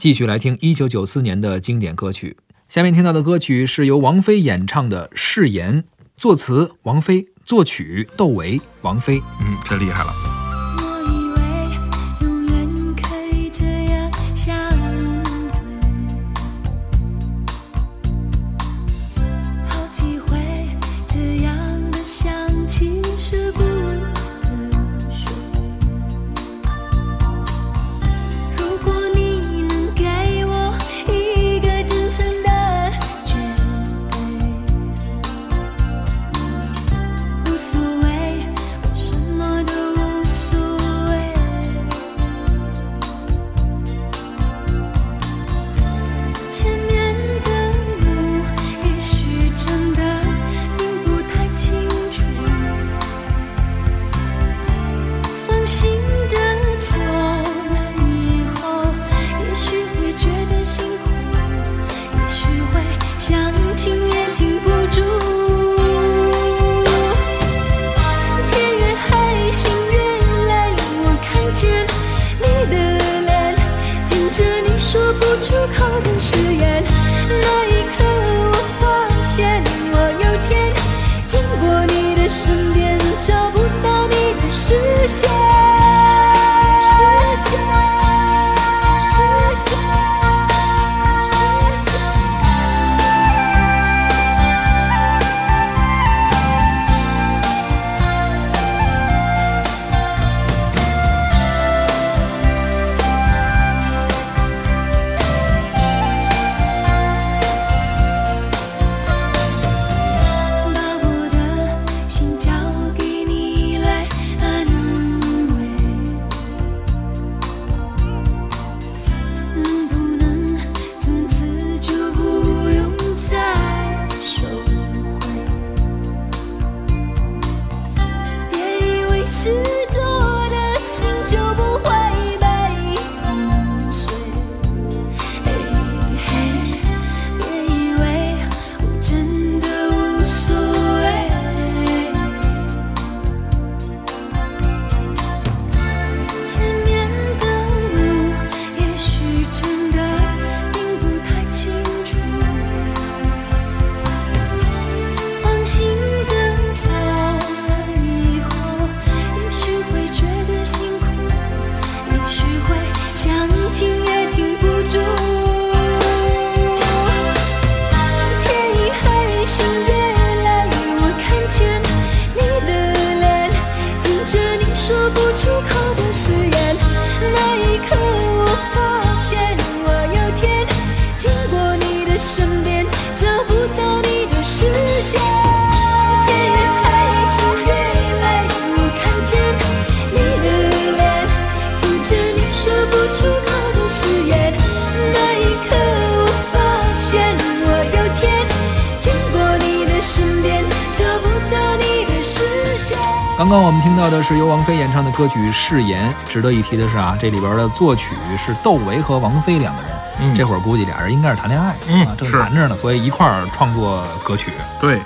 继续来听一九九四年的经典歌曲。下面听到的歌曲是由王菲演唱的《誓言》，作词王菲，作曲窦唯，王菲。嗯，这厉害了。是。夜来，我看见你的脸，听着你说不出口的誓言。那一刻，我发现我有天经过你的身边，找不到你的视线。天越黑，夜来，我看见你的脸，听着你说不出口的誓言。那一刻。刚刚我们听到的是由王菲演唱的歌曲《誓言》。值得一提的是啊，这里边的作曲是窦唯和王菲两个人。嗯，这会儿估计俩人应该是谈恋爱，嗯，正谈着呢，所以一块儿创作歌曲。对。